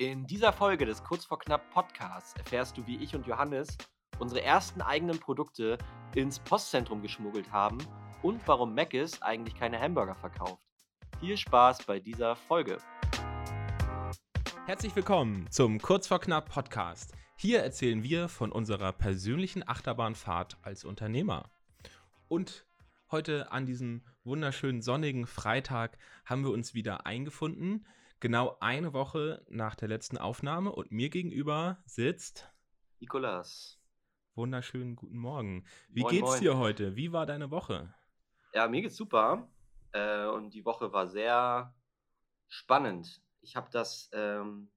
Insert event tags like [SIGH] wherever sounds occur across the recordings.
In dieser Folge des Kurz vor Knapp Podcasts erfährst du, wie ich und Johannes unsere ersten eigenen Produkte ins Postzentrum geschmuggelt haben und warum Mc's eigentlich keine Hamburger verkauft. Viel Spaß bei dieser Folge. Herzlich willkommen zum Kurz vor Knapp Podcast. Hier erzählen wir von unserer persönlichen Achterbahnfahrt als Unternehmer. Und heute an diesem wunderschönen sonnigen Freitag haben wir uns wieder eingefunden. Genau eine Woche nach der letzten Aufnahme und mir gegenüber sitzt Nikolas. Wunderschönen guten Morgen. Wie Moin, geht's moin. dir heute? Wie war deine Woche? Ja, mir geht's super. Äh, und die Woche war sehr spannend. Ich habe das ähm,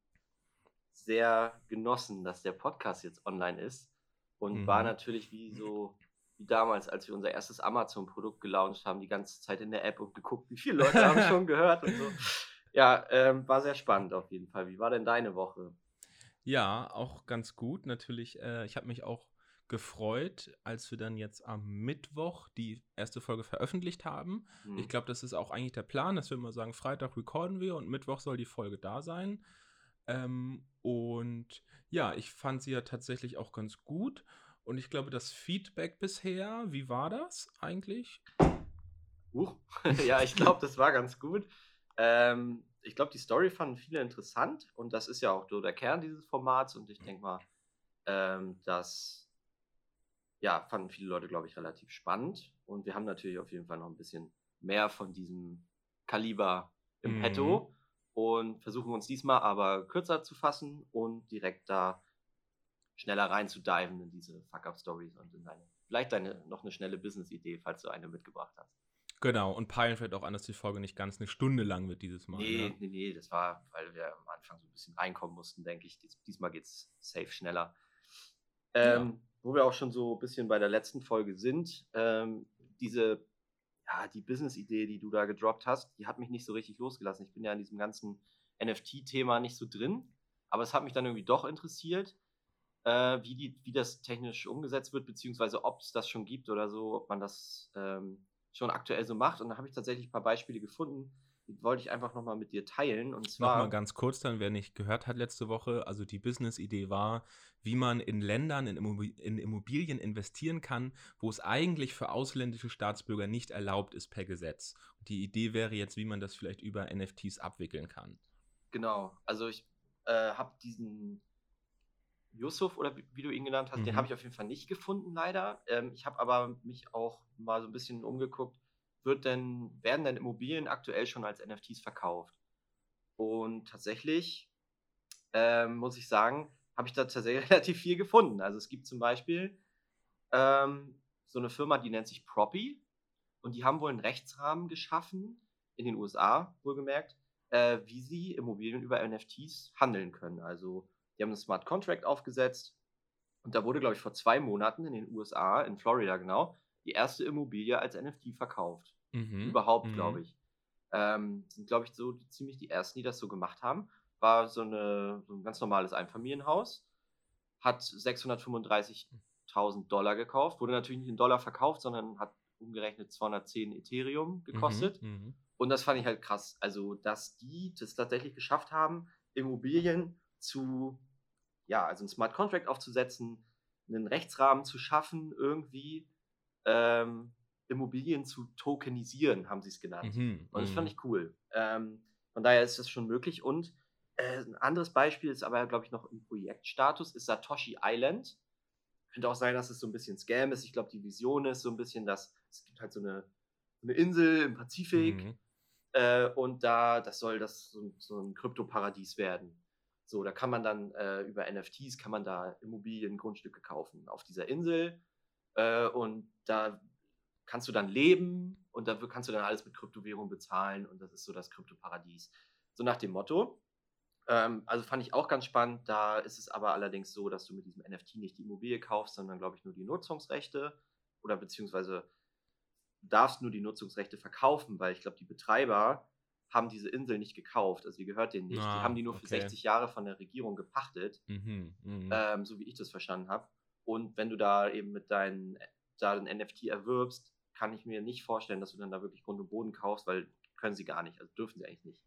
sehr genossen, dass der Podcast jetzt online ist. Und Mhm. war natürlich wie so wie damals, als wir unser erstes Amazon-Produkt gelauncht haben, die ganze Zeit in der App und geguckt, wie viele Leute haben [LAUGHS] schon gehört und so. Ja, ähm, war sehr spannend auf jeden Fall. Wie war denn deine Woche? Ja, auch ganz gut. Natürlich, äh, ich habe mich auch gefreut, als wir dann jetzt am Mittwoch die erste Folge veröffentlicht haben. Hm. Ich glaube, das ist auch eigentlich der Plan, dass wir immer sagen, Freitag recorden wir und Mittwoch soll die Folge da sein. Ähm, und ja, ich fand sie ja tatsächlich auch ganz gut. Und ich glaube, das Feedback bisher, wie war das eigentlich? Huch. [LAUGHS] ja, ich glaube, das war ganz gut. Ähm, ich glaube, die Story fanden viele interessant und das ist ja auch so der Kern dieses Formats und ich denke mal, ähm, das ja, fanden viele Leute, glaube ich, relativ spannend und wir haben natürlich auf jeden Fall noch ein bisschen mehr von diesem Kaliber im Mhm. Petto und versuchen uns diesmal aber kürzer zu fassen und direkt da schneller rein zu diven in diese Fuck-Up-Stories und in deine, vielleicht deine, noch eine schnelle Business-Idee, falls du eine mitgebracht hast. Genau, und peilen vielleicht auch an, dass die Folge nicht ganz eine Stunde lang wird dieses Mal. Nee, ne? nee, nee, das war, weil wir am Anfang so ein bisschen reinkommen mussten, denke ich. Dies, diesmal geht's safe schneller. Ähm, Wo wir auch schon so ein bisschen bei der letzten Folge sind, ähm, diese, ja, die Business-Idee, die du da gedroppt hast, die hat mich nicht so richtig losgelassen. Ich bin ja in diesem ganzen NFT-Thema nicht so drin, aber es hat mich dann irgendwie doch interessiert, äh, wie, die, wie das technisch umgesetzt wird, beziehungsweise ob es das schon gibt oder so, ob man das ähm, schon aktuell so macht. Und da habe ich tatsächlich ein paar Beispiele gefunden, die wollte ich einfach nochmal mit dir teilen. Und zwar. Nochmal ganz kurz dann, wer nicht gehört hat letzte Woche, also die Business-Idee war, wie man in Ländern in, Immobi in Immobilien investieren kann, wo es eigentlich für ausländische Staatsbürger nicht erlaubt ist per Gesetz. Und die Idee wäre jetzt, wie man das vielleicht über NFTs abwickeln kann. Genau, also ich äh, habe diesen Yusuf oder wie, wie du ihn genannt hast, den Mhm. habe ich auf jeden Fall nicht gefunden, leider. Ähm, ich habe aber mich auch mal so ein bisschen umgeguckt, wird denn, werden denn Immobilien aktuell schon als NFTs verkauft? Und tatsächlich ähm, muss ich sagen, habe ich da tatsächlich [LAUGHS] relativ viel gefunden. Also es gibt zum Beispiel ähm, so eine Firma, die nennt sich Proppy und die haben wohl einen Rechtsrahmen geschaffen, in den USA wohlgemerkt, äh, wie sie Immobilien über NFTs handeln können. Also die haben einen Smart Contract aufgesetzt und da wurde, glaube ich, vor zwei Monaten in den USA, in Florida genau, die erste Immobilie als NFT verkauft. Mhm. Überhaupt, Mhm. glaube ich. Ähm, sind, glaube ich, so die, ziemlich die ersten, die das so gemacht haben. War so, eine, so ein ganz normales Einfamilienhaus. Hat 635.000 Dollar gekauft. Wurde natürlich nicht in Dollar verkauft, sondern hat umgerechnet 210 Ethereum gekostet. Mhm. Mhm. Und das fand ich halt krass. Also, dass die das tatsächlich geschafft haben, Immobilien zu, ja, also einen Smart Contract aufzusetzen, einen Rechtsrahmen zu schaffen, irgendwie ähm, Immobilien zu tokenisieren, haben sie es genannt. Mhm. Und das Mhm. fand ich cool. Ähm, von daher ist das schon möglich. Und äh, ein anderes Beispiel ist aber, glaube ich, noch im Projektstatus, ist Satoshi Island. Könnte auch sein, dass es so ein bisschen Scam ist. Ich glaube, die Vision ist so ein bisschen, dass es gibt halt so eine, eine Insel im Pazifik Mhm. äh, und da, das soll das so, so ein Kryptoparadies werden. So, da kann man dann äh, über NFTs kann man da Immobilien, Grundstücke kaufen auf dieser Insel äh, und da kannst du dann leben und da kannst du dann alles mit Kryptowährung bezahlen und das ist so das Kryptoparadies. So nach dem Motto. Ähm, also fand ich auch ganz spannend. Da ist es aber allerdings so, dass du mit diesem NFT nicht die Immobilie kaufst, sondern glaube ich nur die Nutzungsrechte oder beziehungsweise darfst nur die Nutzungsrechte verkaufen, weil ich glaube, die Betreiber haben diese Insel nicht gekauft, also die gehört denen nicht. die Ah, haben die nur für okay. 60 Jahre von der Regierung gepachtet, Mhm. Mhm. ähm, so wie ich das verstanden habe. Und wenn du da eben mit deinen da ein NFT erwirbst, kann ich mir nicht vorstellen, dass du dann da wirklich Grund und Boden kaufst, weil können sie gar nicht, also dürfen sie eigentlich nicht.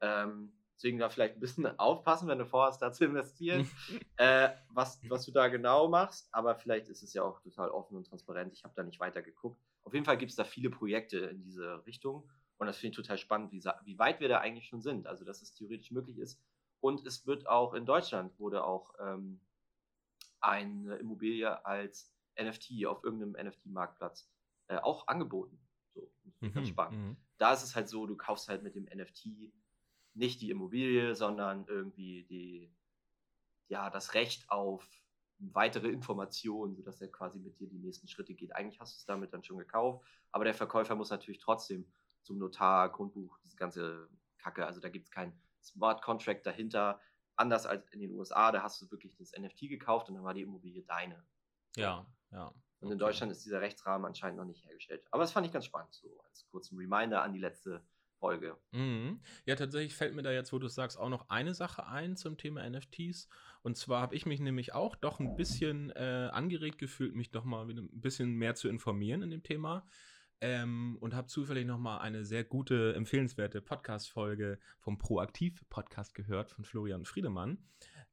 Ähm, Deswegen da vielleicht ein bisschen [LAUGHS] aufpassen, wenn du vorhast, da zu investieren, [LAUGHS] äh, was, was du da genau machst. Aber vielleicht ist es ja auch total offen und transparent. Ich habe da nicht weiter geguckt. Auf jeden Fall gibt es da viele Projekte in diese Richtung. Und das finde ich total spannend, wie, wie weit wir da eigentlich schon sind. Also, dass es theoretisch möglich ist. Und es wird auch in Deutschland wurde auch ähm, eine Immobilie als NFT auf irgendeinem NFT-Marktplatz äh, auch angeboten. So, mhm, ganz spannend. Mhm. Da ist es halt so, du kaufst halt mit dem NFT nicht die Immobilie, sondern irgendwie die, ja, das Recht auf weitere Informationen, sodass er quasi mit dir die nächsten Schritte geht. Eigentlich hast du es damit dann schon gekauft, aber der Verkäufer muss natürlich trotzdem zum Notar, Grundbuch, diese ganze Kacke. Also da gibt es kein Smart Contract dahinter. Anders als in den USA, da hast du wirklich das NFT gekauft und dann war die Immobilie deine. Ja, ja. Und in Deutschland ist dieser Rechtsrahmen anscheinend noch nicht hergestellt. Aber das fand ich ganz spannend, so als kurzen Reminder an die letzte Folge. Mhm. Ja, tatsächlich fällt mir da jetzt, wo du sagst, auch noch eine Sache ein zum Thema NFTs. Und zwar habe ich mich nämlich auch doch ein bisschen äh, angeregt gefühlt, mich doch mal ein bisschen mehr zu informieren in dem Thema. Ähm, und habe zufällig noch mal eine sehr gute, empfehlenswerte Podcast-Folge vom Proaktiv-Podcast gehört von Florian Friedemann.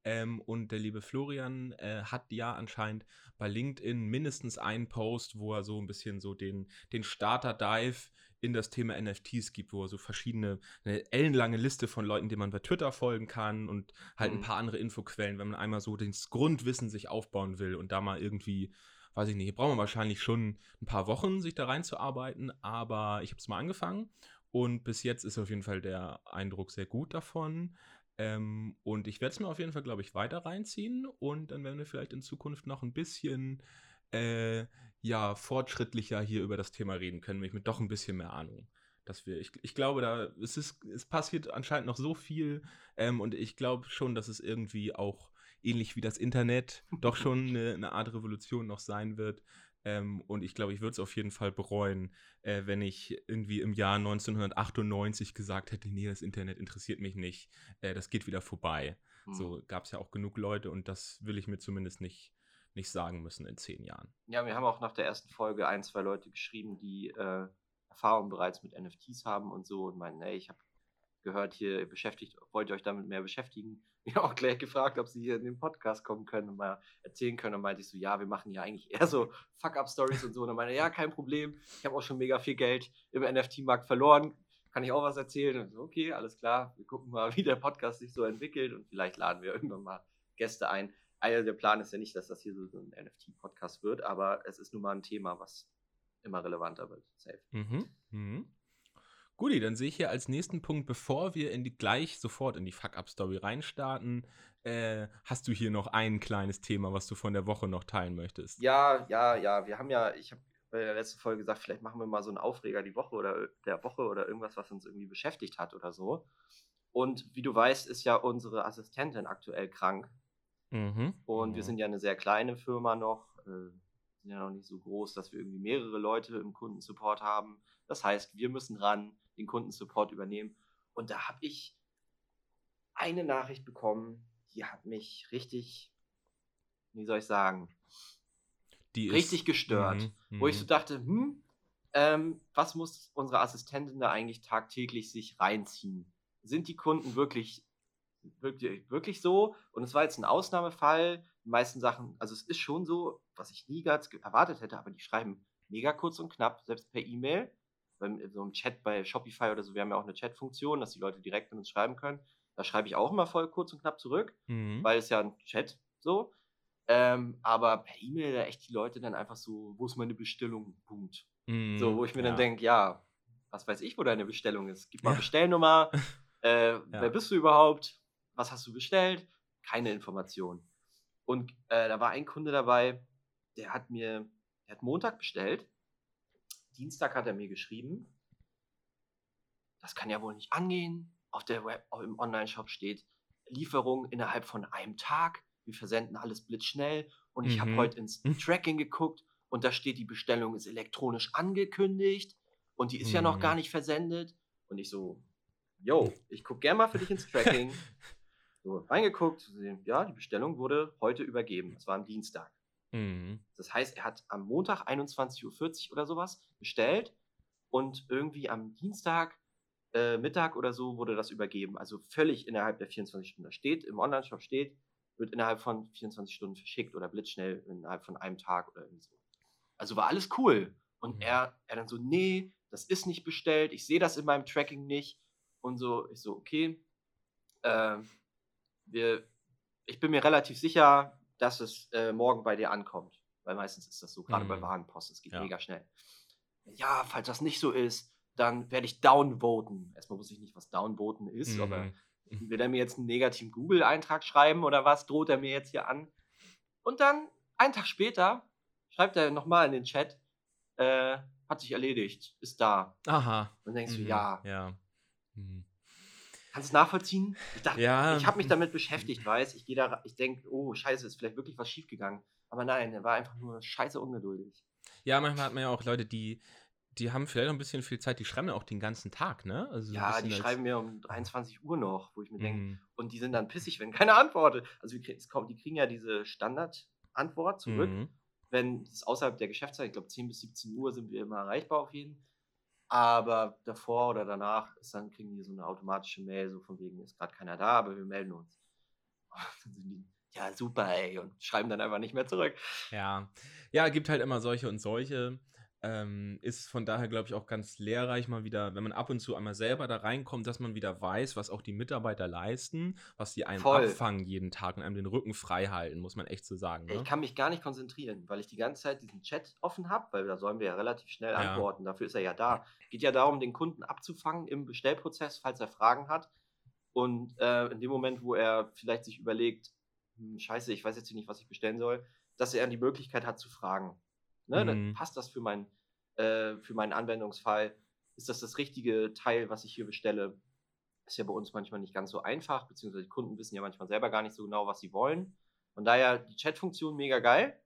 Ähm, und der liebe Florian äh, hat ja anscheinend bei LinkedIn mindestens einen Post, wo er so ein bisschen so den, den Starter-Dive in das Thema NFTs gibt, wo er so verschiedene, eine ellenlange Liste von Leuten, denen man bei Twitter folgen kann und halt mhm. ein paar andere Infoquellen, wenn man einmal so das Grundwissen sich aufbauen will und da mal irgendwie, weiß ich nicht, braucht man wahrscheinlich schon ein paar Wochen, sich da reinzuarbeiten, aber ich habe es mal angefangen und bis jetzt ist auf jeden Fall der Eindruck sehr gut davon. Ähm, und ich werde es mir auf jeden Fall, glaube ich, weiter reinziehen und dann werden wir vielleicht in Zukunft noch ein bisschen äh, ja, fortschrittlicher hier über das Thema reden können, mit doch ein bisschen mehr Ahnung. Dass wir, ich, ich glaube, da es ist, es passiert anscheinend noch so viel ähm, und ich glaube schon, dass es irgendwie auch ähnlich wie das Internet doch schon eine, eine Art Revolution noch sein wird. Ähm, und ich glaube, ich würde es auf jeden Fall bereuen, äh, wenn ich irgendwie im Jahr 1998 gesagt hätte, nee, das Internet interessiert mich nicht, äh, das geht wieder vorbei. Hm. So gab es ja auch genug Leute und das will ich mir zumindest nicht, nicht sagen müssen in zehn Jahren. Ja, wir haben auch nach der ersten Folge ein, zwei Leute geschrieben, die äh, Erfahrung bereits mit NFTs haben und so und meinen, ey, ich habe gehört hier, beschäftigt, wollt ihr euch damit mehr beschäftigen? [LAUGHS] Ich habe auch gleich gefragt, ob sie hier in den Podcast kommen können und mal erzählen können. Und meinte ich so, ja, wir machen ja eigentlich eher so [LAUGHS] Fuck-Up-Stories und so. Und dann meinte ja, kein Problem. Ich habe auch schon mega viel Geld im NFT-Markt verloren. Kann ich auch was erzählen? Und so, okay, alles klar. Wir gucken mal, [LAUGHS] wie der Podcast sich so entwickelt und vielleicht laden wir irgendwann mal Gäste ein also der Plan ist ja nicht, dass das hier so ein NFT-Podcast wird, aber es ist nun mal ein Thema, was immer relevanter wird. Safe. Mhm. Mhm. Guti, dann sehe ich hier als nächsten Punkt, bevor wir in die, gleich sofort in die Fuck-Up-Story reinstarten, äh, hast du hier noch ein kleines Thema, was du von der Woche noch teilen möchtest? Ja, ja, ja. Wir haben ja, ich habe bei der letzten Folge gesagt, vielleicht machen wir mal so einen Aufreger die Woche oder der Woche oder irgendwas, was uns irgendwie beschäftigt hat oder so. Und wie du weißt, ist ja unsere Assistentin aktuell krank. Mhm. Und wir mhm. sind ja eine sehr kleine Firma noch, äh, sind ja noch nicht so groß, dass wir irgendwie mehrere Leute im Kundensupport haben. Das heißt, wir müssen ran, den Kundensupport übernehmen. Und da habe ich eine Nachricht bekommen, die hat mich richtig, wie soll ich sagen, die richtig ist, gestört. Mhm, wo ich so dachte, hm, ähm, was muss unsere Assistentin da eigentlich tagtäglich sich reinziehen? Sind die Kunden wirklich wirklich, wirklich so. Und es war jetzt ein Ausnahmefall. Die meisten Sachen, also es ist schon so, was ich nie ganz erwartet hätte, aber die schreiben mega kurz und knapp, selbst per E-Mail. So im Chat bei Shopify oder so, wir haben ja auch eine Chat-Funktion, dass die Leute direkt mit uns schreiben können. Da schreibe ich auch immer voll kurz und knapp zurück, mhm. weil es ja ein Chat so. Ähm, aber per E-Mail da echt die Leute dann einfach so, wo ist meine Bestellung? Punkt. Mhm, so, wo ich mir ja. dann denke, ja, was weiß ich, wo deine Bestellung ist. Gib mal ja. Bestellnummer. [LAUGHS] Äh, ja. Wer bist du überhaupt? was hast du bestellt? Keine Information. Und äh, da war ein Kunde dabei, der hat mir, der hat Montag bestellt. Dienstag hat er mir geschrieben, das kann ja wohl nicht angehen. Auf der Web, im Online-Shop steht Lieferung innerhalb von einem Tag. Wir versenden alles blitzschnell. Und ich mhm. habe heute ins Tracking geguckt und da steht, die Bestellung ist elektronisch angekündigt und die ist mhm. ja noch gar mhm. nicht versendet. Und ich so, yo, ich gucke gerne mal für dich ins Tracking. [LAUGHS] So, reingeguckt, ja, die Bestellung wurde heute übergeben. Das war am Dienstag. Mhm. Das heißt, er hat am Montag 21.40 Uhr oder sowas bestellt und irgendwie am Dienstag äh, Mittag oder so wurde das übergeben. Also völlig innerhalb der 24 Stunden. Da steht, im Online-Shop steht, wird innerhalb von 24 Stunden verschickt oder blitzschnell innerhalb von einem Tag oder irgendwie so. Also war alles cool. Und Mhm. er, er dann so, nee, das ist nicht bestellt, ich sehe das in meinem Tracking nicht. Und so, ich so, okay, ähm, wir, ich bin mir relativ sicher, dass es äh, morgen bei dir ankommt. Weil meistens ist das so, gerade bei Mhm. Warenpost, es geht Ja. mega schnell. Ja, falls das nicht so ist, dann werde ich downvoten. Erstmal wusste ich nicht, was downvoten ist, aber Mhm. will er mir jetzt einen negativen Google-Eintrag schreiben oder was droht er mir jetzt hier an? Und dann, einen Tag später, schreibt er nochmal in den Chat, äh, hat sich erledigt, ist da. Aha. Und dann denkst du, Mhm. ja, Ja. Mhm. Kannst du es nachvollziehen? Ich dachte, Ja. ich habe mich damit beschäftigt, weiß, ich gehe da, ich denke, oh, scheiße, ist vielleicht wirklich was schiefgegangen. Aber nein, er war einfach nur scheiße ungeduldig. Ja, manchmal hat man ja auch Leute, die, die haben vielleicht noch ein bisschen viel Zeit, die schreiben ja auch den ganzen Tag, ne? Also Ja, die schreiben mir um 23 Uhr noch, wo ich mir denke, Mhm. und die sind dann pissig, wenn keiner antwortet. Also es kommt, die kriegen ja diese Standardantwort zurück. Mhm. wenn es außerhalb der Geschäftszeit, ich glaube 10 bis 17 Uhr sind wir immer erreichbar auf jeden. Aber davor oder danach ist dann, kriegen die so eine automatische Mail, so von wegen, ist gerade keiner da, aber wir melden uns. [LAUGHS] Dann sind die, ja, super, ey, und schreiben dann einfach nicht mehr zurück. Ja. Ja, gibt halt immer solche und solche. Ähm, ist von daher, glaube ich, auch ganz lehrreich mal wieder, wenn man ab und zu einmal selber da reinkommt, dass man wieder weiß, was auch die Mitarbeiter leisten, was die einem Voll. abfangen jeden Tag und einem den Rücken frei halten, muss man echt so sagen. Ne? Ich kann mich gar nicht konzentrieren, weil ich die ganze Zeit diesen Chat offen habe, weil da sollen wir ja relativ schnell Ja. antworten. Dafür ist er ja da. Geht ja darum, den Kunden abzufangen im Bestellprozess, falls er Fragen hat. Und äh, in dem Moment, wo er vielleicht sich überlegt, hm, scheiße, ich weiß jetzt nicht, was ich bestellen soll, dass er die Möglichkeit hat zu fragen. Ne? Mhm. Dann passt das für, mein, äh, für meinen Anwendungsfall? Ist das das richtige Teil, was ich hier bestelle? Ist ja bei uns manchmal nicht ganz so einfach, beziehungsweise die Kunden wissen ja manchmal selber gar nicht so genau, was sie wollen. Von daher die Chat-Funktion mega geil,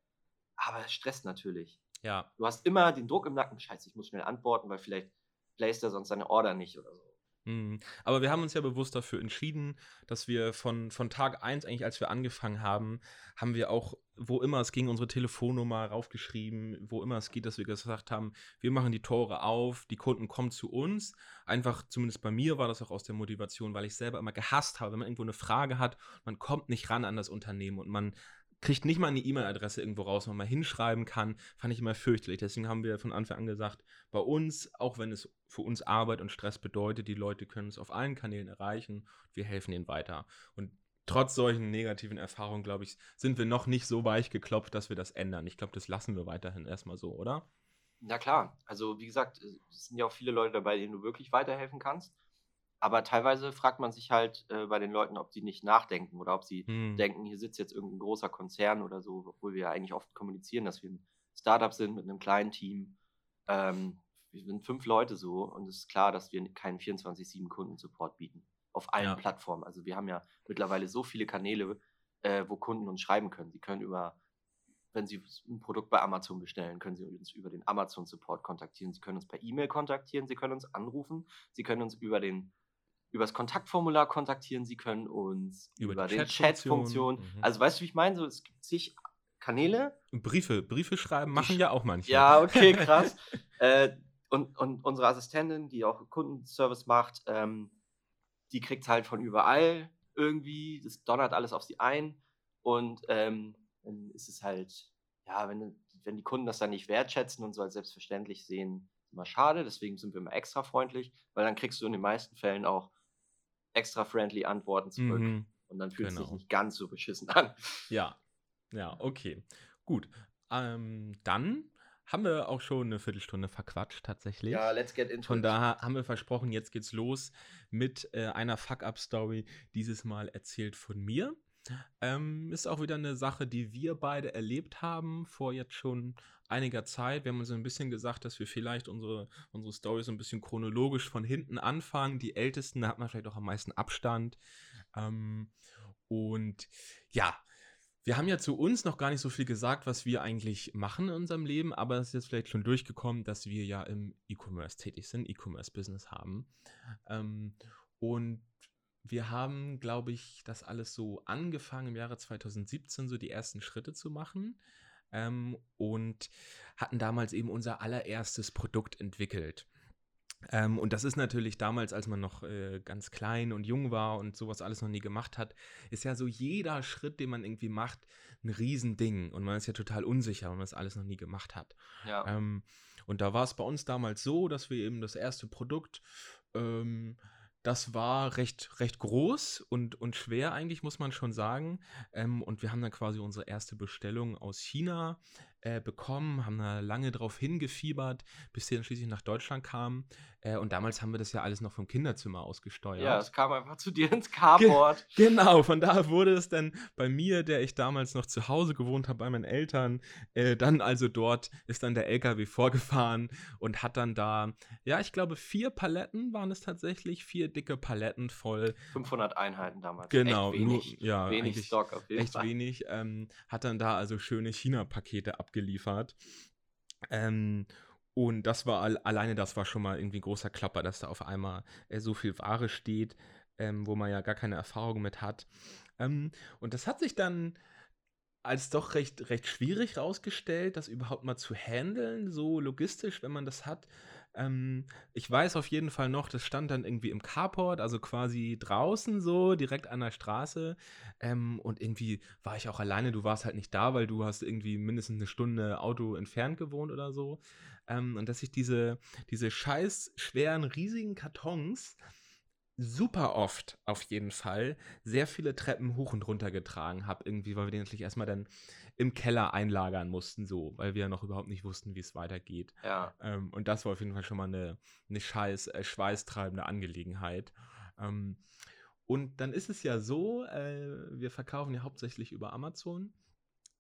aber es stresst natürlich. Ja. Du hast immer den Druck im Nacken, scheiße, ich muss schnell antworten, weil vielleicht placed er sonst seine Order nicht oder so. Mhm. Aber wir haben uns ja bewusst dafür entschieden, dass wir von, von Tag 1, eigentlich als wir angefangen haben, haben wir auch, wo immer es ging, unsere Telefonnummer raufgeschrieben, wo immer es geht, dass wir gesagt haben, wir machen die Tore auf, die Kunden kommen zu uns. Einfach, zumindest bei mir war das auch aus der Motivation, weil ich selber immer gehasst habe, wenn man irgendwo eine Frage hat, man kommt nicht ran an das Unternehmen und man kriegt nicht mal eine E-Mail-Adresse irgendwo raus, wo man mal hinschreiben kann, fand ich immer fürchterlich. Deswegen haben wir von Anfang an gesagt, bei uns, auch wenn es für uns Arbeit und Stress bedeutet, die Leute können es auf allen Kanälen erreichen, wir helfen ihnen weiter. Und trotz solchen negativen Erfahrungen, glaube ich, sind wir noch nicht so weich geklopft, dass wir das ändern. Ich glaube, das lassen wir weiterhin erstmal so, oder? Na klar, also wie gesagt, es sind ja auch viele Leute dabei, denen du wirklich weiterhelfen kannst. Aber teilweise fragt man sich halt äh, bei den Leuten, ob sie nicht nachdenken oder ob sie Hm. denken, hier sitzt jetzt irgendein großer Konzern oder so, obwohl wir ja eigentlich oft kommunizieren, dass wir ein Startup sind mit einem kleinen Team. Ähm, wir sind fünf Leute so und es ist klar, dass wir keinen 24-7 Kundensupport bieten. Auf allen Ja. Plattformen. Also wir haben ja mittlerweile so viele Kanäle, äh, wo Kunden uns schreiben können. Sie können über, wenn sie ein Produkt bei Amazon bestellen, können sie uns über den Amazon Support kontaktieren. Sie können uns per E-Mail kontaktieren, sie können uns anrufen, sie können uns über den über das Kontaktformular kontaktieren, Sie können uns Über über, die den Chat-Funktion. Chat-Funktion. Mhm. Also weißt du, wie ich meine? So, es gibt zig Kanäle. Und Briefe, Briefe schreiben machen ja auch manche. Ja, okay, krass. [LAUGHS] äh, und, und unsere Assistentin, die auch Kundenservice macht, ähm, die kriegt halt von überall irgendwie. Das donnert alles auf sie ein. Und ähm, dann ist es halt, ja, wenn, wenn die Kunden das dann nicht wertschätzen und so als selbstverständlich sehen, ist immer schade. Deswegen sind wir immer extra freundlich, weil dann kriegst du in den meisten Fällen auch extra friendly Antworten zurück. Mhm. Und dann fühlt es sich Genau. nicht ganz so beschissen an. [LAUGHS] Ja, ja, okay. Gut. Ähm, dann haben wir auch schon eine Viertelstunde verquatscht, tatsächlich. Ja, let's get into Von it. daher haben wir versprochen, jetzt geht's los mit äh, einer Fuck-Up-Story, dieses Mal erzählt von mir. Ähm, ist auch wieder eine Sache, die wir beide erlebt haben vor jetzt schon einiger Zeit. Wir haben uns ein bisschen gesagt, dass wir vielleicht unsere, unsere Story so ein bisschen chronologisch von hinten anfangen. Die Ältesten, da hat man vielleicht auch am meisten Abstand. Ähm, und ja, wir haben ja zu uns noch gar nicht so viel gesagt, was wir eigentlich machen in unserem Leben, aber es ist jetzt vielleicht schon durchgekommen, dass wir ja im E-Commerce tätig sind, E-Commerce-Business haben. Ähm, und wir haben, glaube ich, das alles so angefangen im Jahre 2017, so die ersten Schritte zu machen. Ähm, und hatten damals eben unser allererstes Produkt entwickelt. Ähm, und das ist natürlich damals, als man noch äh, ganz klein und jung war und sowas alles noch nie gemacht hat, ist ja so jeder Schritt, den man irgendwie macht, ein Riesending. Und man ist ja total unsicher, wenn man das alles noch nie gemacht hat. Ja. Ähm, und da war es bei uns damals so, dass wir eben das erste Produkt, ähm, das war recht, recht groß und, und schwer eigentlich, muss man schon sagen. Ähm, und wir haben dann quasi unsere erste Bestellung aus China äh, bekommen, haben da lange drauf hingefiebert, bis sie dann schließlich nach Deutschland kamen. Äh, und damals haben wir das ja alles noch vom Kinderzimmer ausgesteuert. Ja, es kam einfach zu dir ins Carport. Ge [LAUGHS] genau, von da wurde es dann bei mir, der ich damals noch zu Hause gewohnt habe, bei meinen Eltern, äh, dann also dort ist dann der LKW vorgefahren und hat dann da, ja, ich glaube, vier Paletten waren es tatsächlich, vier dicke Paletten voll. 500 Einheiten damals. Genau, echt wenig, nur, ja, wenig Stock auf jeden echt Fall. wenig. Ähm, hat dann da also schöne China-Pakete abgeliefert. Ähm, und das war al alleine, das war schon mal irgendwie ein großer Klapper, dass da auf einmal äh, so viel Ware steht, ähm, wo man ja gar keine Erfahrung mit hat. Ähm, und das hat sich dann als doch recht, recht schwierig rausgestellt, das überhaupt mal zu handeln, so logistisch, wenn man das hat. Ähm, ich weiß auf jeden Fall noch, das stand dann irgendwie im Carport, also quasi draußen so, direkt an der Straße. Ähm, und irgendwie war ich auch alleine, du warst halt nicht da, weil du hast irgendwie mindestens eine Stunde Auto entfernt gewohnt oder so. Ähm, und dass ich diese, diese scheiß schweren, riesigen Kartons super oft auf jeden Fall sehr viele Treppen hoch und runter getragen habe, irgendwie, weil wir den natürlich erstmal dann im Keller einlagern mussten, so, weil wir ja noch überhaupt nicht wussten, wie es weitergeht. Ja. Ähm, und das war auf jeden Fall schon mal eine, eine scheiß äh, schweißtreibende Angelegenheit. Ähm, und dann ist es ja so, äh, wir verkaufen ja hauptsächlich über Amazon.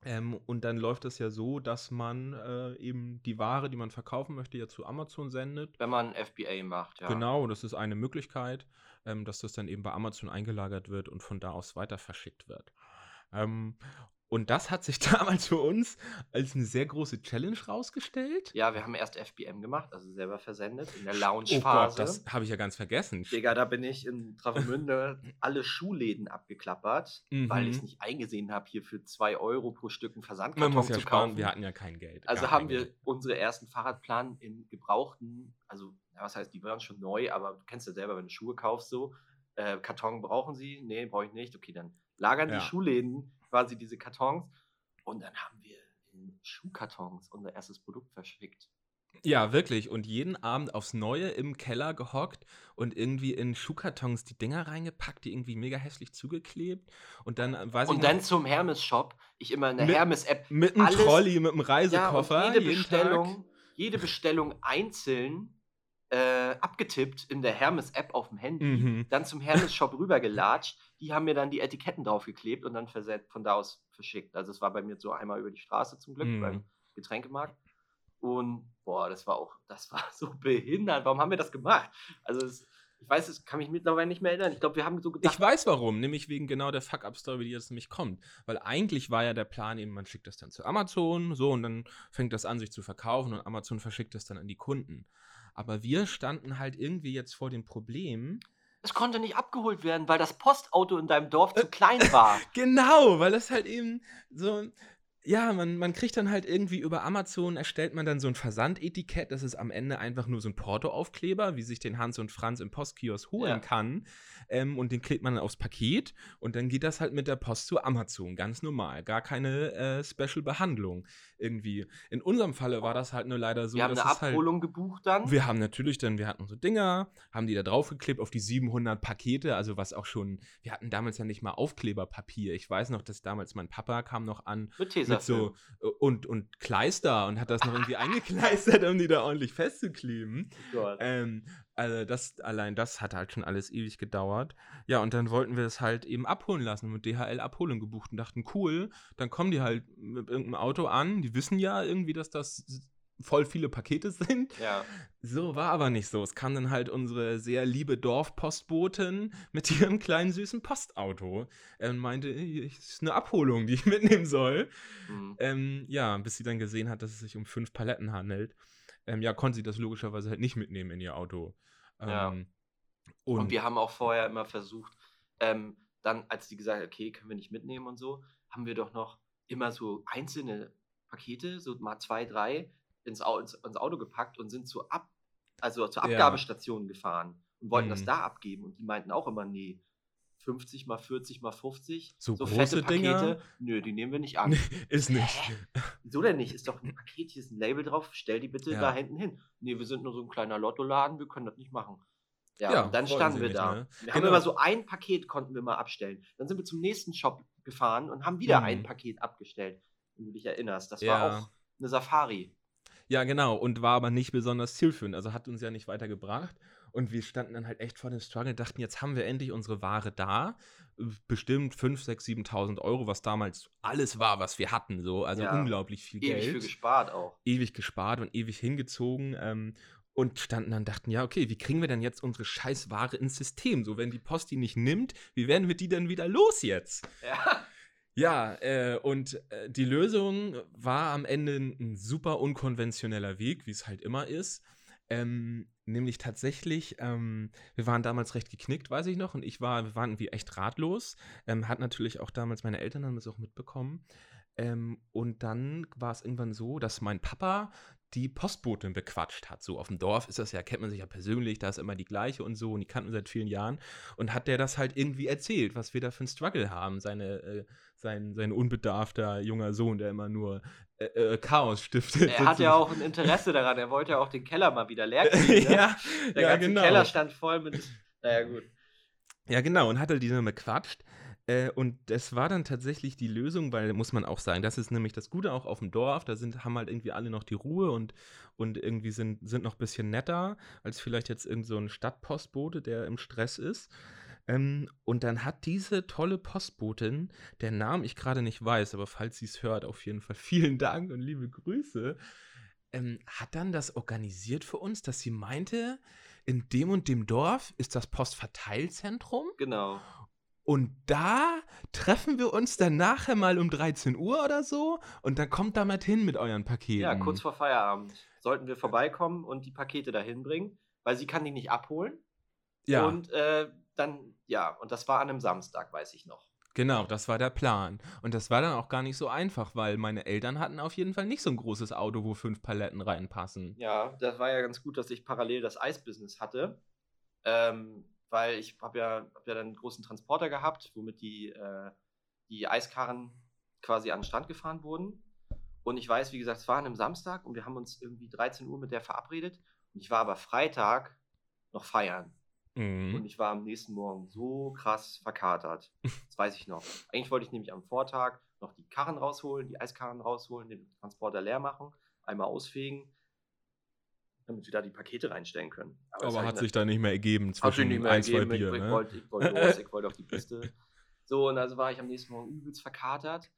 Ähm, und dann läuft es ja so, dass man äh, eben die Ware, die man verkaufen möchte, ja zu Amazon sendet. Wenn man FBA macht, ja. Genau, das ist eine Möglichkeit, ähm, dass das dann eben bei Amazon eingelagert wird und von da aus weiter verschickt wird. Ähm, und das hat sich [LAUGHS] damals für uns als eine sehr große Challenge rausgestellt. Ja, wir haben erst FBM gemacht, also selber versendet, in der Oh Gott, Lounge-Phase. das habe ich ja ganz vergessen. Digga, da bin ich in Travemünde [LAUGHS] alle Schuhläden abgeklappert, weil Mhm. ich es nicht eingesehen habe, hier für 2 Euro pro Stück einen Man Versandkarton muss ja zu sparen, kaufen. wir hatten ja kein Geld. Also haben wir Geld. unsere ersten Fahrradplan in gebrauchten, also was heißt, die waren schon neu, aber du kennst ja selber, wenn du Schuhe kaufst, so, äh, Karton brauchen sie? Nee, brauche ich nicht. Okay, dann lagern Ja. die Schuhläden quasi diese Kartons und dann haben wir in Schuhkartons unser erstes Produkt verschickt. Ja, wirklich. Und jeden Abend aufs Neue im Keller gehockt und irgendwie in Schuhkartons die Dinger reingepackt, die irgendwie mega hässlich zugeklebt. Und dann, äh, weiß ich Und noch, dann zum Hermes-Shop, ich immer in der Hermes-App mit einem Trolley, mit einem Ja, Reisekoffer. und jede jeden Bestellung, Tag. jede Bestellung einzeln äh, abgetippt in der Hermes-App auf dem Handy, Mhm. dann zum Hermes-Shop rübergelatscht. Die haben mir dann die Etiketten draufgeklebt und dann verset, von da aus verschickt. Also es war bei mir so einmal über die Straße zum Glück Mhm. beim Getränkemarkt. Und boah, das war auch, das war [LAUGHS] so behindert. Warum haben wir das gemacht? Also es, ich weiß, es kann mich mittlerweile nicht mehr erinnern. Ich glaube, wir haben so gedacht, Ich weiß warum, nämlich wegen genau der Fuck-Up-Story, wie die jetzt nämlich kommt. Weil eigentlich war ja der Plan eben, man schickt das dann zu Amazon, so, und dann fängt das an, sich zu verkaufen und Amazon verschickt das dann an die Kunden. Aber wir standen halt irgendwie jetzt vor dem Problem, es konnte nicht abgeholt werden, weil das Postauto in deinem Dorf Äh, zu klein war. [LAUGHS] Genau, weil das halt eben so, ja, man, man kriegt dann halt irgendwie über Amazon, erstellt man dann so ein Versandetikett, das ist am Ende einfach nur so ein Portoaufkleber, wie sich den Hans und Franz im Postkiosk holen Ja. kann. Ähm, und den klebt man dann aufs Paket und dann geht das halt mit der Post zu Amazon, ganz normal. Gar keine äh, Special-Behandlung irgendwie. In unserem Falle war das halt nur leider so, wir haben eine halt Abholung gebucht dann. wir haben natürlich dann, wir hatten unsere Dinger, haben die da draufgeklebt auf die 700 Pakete, also was auch schon, wir hatten damals ja nicht mal Aufkleberpapier. Ich weiß noch, dass damals mein Papa kam noch an mit mit so äh, und, und Kleister und hat das noch irgendwie eingekleistert, um die da ordentlich festzukleben. Oh. Ähm, also das, allein das hat halt schon alles ewig gedauert. Ja, und dann wollten wir es halt eben abholen lassen, mit DHL Abholung gebucht und dachten, cool, dann kommen die halt mit irgendeinem Auto an, die wissen ja irgendwie, dass das voll viele Pakete [LAUGHS] sind. Ja. So war aber nicht so. Es kam dann halt unsere sehr liebe Dorfpostbotin mit [LAUGHS] ihrem kleinen süßen Postauto und meinte, "Ey, es ist eine Abholung, die ich [LAUGHS] mitnehmen soll. Mhm. Ähm, ja, bis sie dann gesehen hat, dass es sich um fünf Paletten handelt. Ähm, ja, konnte sie das logischerweise halt nicht mitnehmen in ihr Auto. Ähm, Ja. Und, Und wir haben auch vorher immer versucht, ähm, dann, als die gesagt hat, okay, können wir nicht mitnehmen und so, haben wir doch noch immer so einzelne Pakete, so mal zwei, drei, ins, Au ins, ins Auto gepackt und sind so ab also zur Ja. Abgabestation gefahren und wollten das Mhm. da abgeben. Und die meinten auch immer, nee, 50 mal 40 mal 50. So fette große Dinger? Pakete, nö, die nehmen wir nicht an. [LAUGHS] Ist nicht. Wieso denn nicht? Ist doch ein Paket, hier ist ein Label drauf, stell die bitte Ja. da hinten hin. Nee, wir sind nur so ein kleiner Lottoladen, wir können das nicht machen. Ja, Ja, und dann standen wir mich, da. ne? Wir haben Genau. immer so ein Paket konnten wir mal abstellen. Dann sind wir zum nächsten Shop gefahren und haben wieder Mhm. ein Paket abgestellt, wenn du dich erinnerst. Das Ja. war auch eine Safari. Ja, genau. Und war aber nicht besonders zielführend. Also hat uns ja nicht weitergebracht. Und wir standen dann halt echt vor dem Struggle und dachten, jetzt haben wir endlich unsere Ware da. Bestimmt 5, 6, 7.000 Euro, was damals alles war, was wir hatten. So. Also Ja. unglaublich viel Ewig Geld. für gespart auch. ewig gespart und ewig hingezogen. Ähm, und standen dann, dachten, ja, okay, wie kriegen wir denn jetzt unsere Scheißware ins System? So, wenn die Post die nicht nimmt, wie werden wir die denn wieder los jetzt? Ja. Ja, äh, und äh, die Lösung war am Ende ein, super unkonventioneller Weg, wie es halt immer ist. Ähm, nämlich tatsächlich, ähm, wir waren damals recht geknickt, weiß ich noch, und ich war, wir waren irgendwie echt ratlos. Ähm, hat natürlich auch damals meine Eltern haben das auch mitbekommen. Ähm, und dann war es irgendwann so, dass mein Papa die Postbotin bequatscht hat. So auf dem Dorf ist das ja, kennt man sich ja persönlich, da ist immer die gleiche und so, und die kannten wir seit vielen Jahren. Und hat der das halt irgendwie erzählt, was wir da für einen Struggle haben. Seine, äh, sein, sein unbedarfter junger Sohn, der immer nur äh, äh, Chaos stiftet. Er hat ja auch ein Interesse daran. Er wollte ja auch den Keller mal wieder leer [LAUGHS] kriegen. Ne? ja, Der ja, ganze genau. Keller stand voll mit. Naja, gut. Ja, genau, und hat halt die dann bequatscht. Äh, und das war dann tatsächlich die Lösung, weil, muss man auch sagen, das ist nämlich das Gute auch auf dem Dorf, da sind, haben halt irgendwie alle noch die Ruhe und, und irgendwie sind, sind noch ein bisschen netter, als vielleicht jetzt irgend so ein Stadtpostbote, der im Stress ist. Ähm, und dann hat diese tolle Postbotin, der Namen ich gerade nicht weiß, aber falls sie es hört, auf jeden Fall vielen Dank und liebe Grüße, ähm, hat dann das organisiert für uns, dass sie meinte, in dem und dem Dorf ist das Postverteilzentrum Genau. Und da treffen wir uns dann nachher mal um 13 Uhr oder so und dann kommt da mal hin mit euren Paketen. Ja, kurz vor Feierabend sollten wir vorbeikommen und die Pakete dahin bringen, weil sie kann die nicht abholen. Ja, Und äh, dann, ja, und das war an einem Samstag, weiß ich noch. genau, das war der Plan. Und das war dann auch gar nicht so einfach, weil meine Eltern hatten auf jeden Fall nicht so ein großes Auto, wo fünf Paletten reinpassen. Ja, das war ja ganz gut, dass ich parallel das Eisbusiness hatte. Ähm, weil ich habe ja, hab ja dann einen großen Transporter gehabt, womit die, äh, die Eiskarren quasi an den Strand gefahren wurden. Und ich weiß, wie gesagt, es war an einem Samstag und wir haben uns irgendwie 13 Uhr mit der verabredet. Und ich war aber Freitag noch feiern. Und Mhm. ich war am nächsten Morgen so krass verkatert. [LAUGHS] Das weiß ich noch. Eigentlich wollte ich nämlich am Vortag noch die Karren rausholen, die Eiskarren rausholen, den Transporter leer machen, einmal ausfegen, damit wir da die Pakete reinstellen können. das Aber hab hat ich sich da nicht mehr ergeben zwischen nicht mehr ein, zwei ergeben. Bier, ich, ich, ne? wollte, ich wollte [LAUGHS] los, ich wollte auf die Piste. So, und also war ich am nächsten Morgen übelst verkatert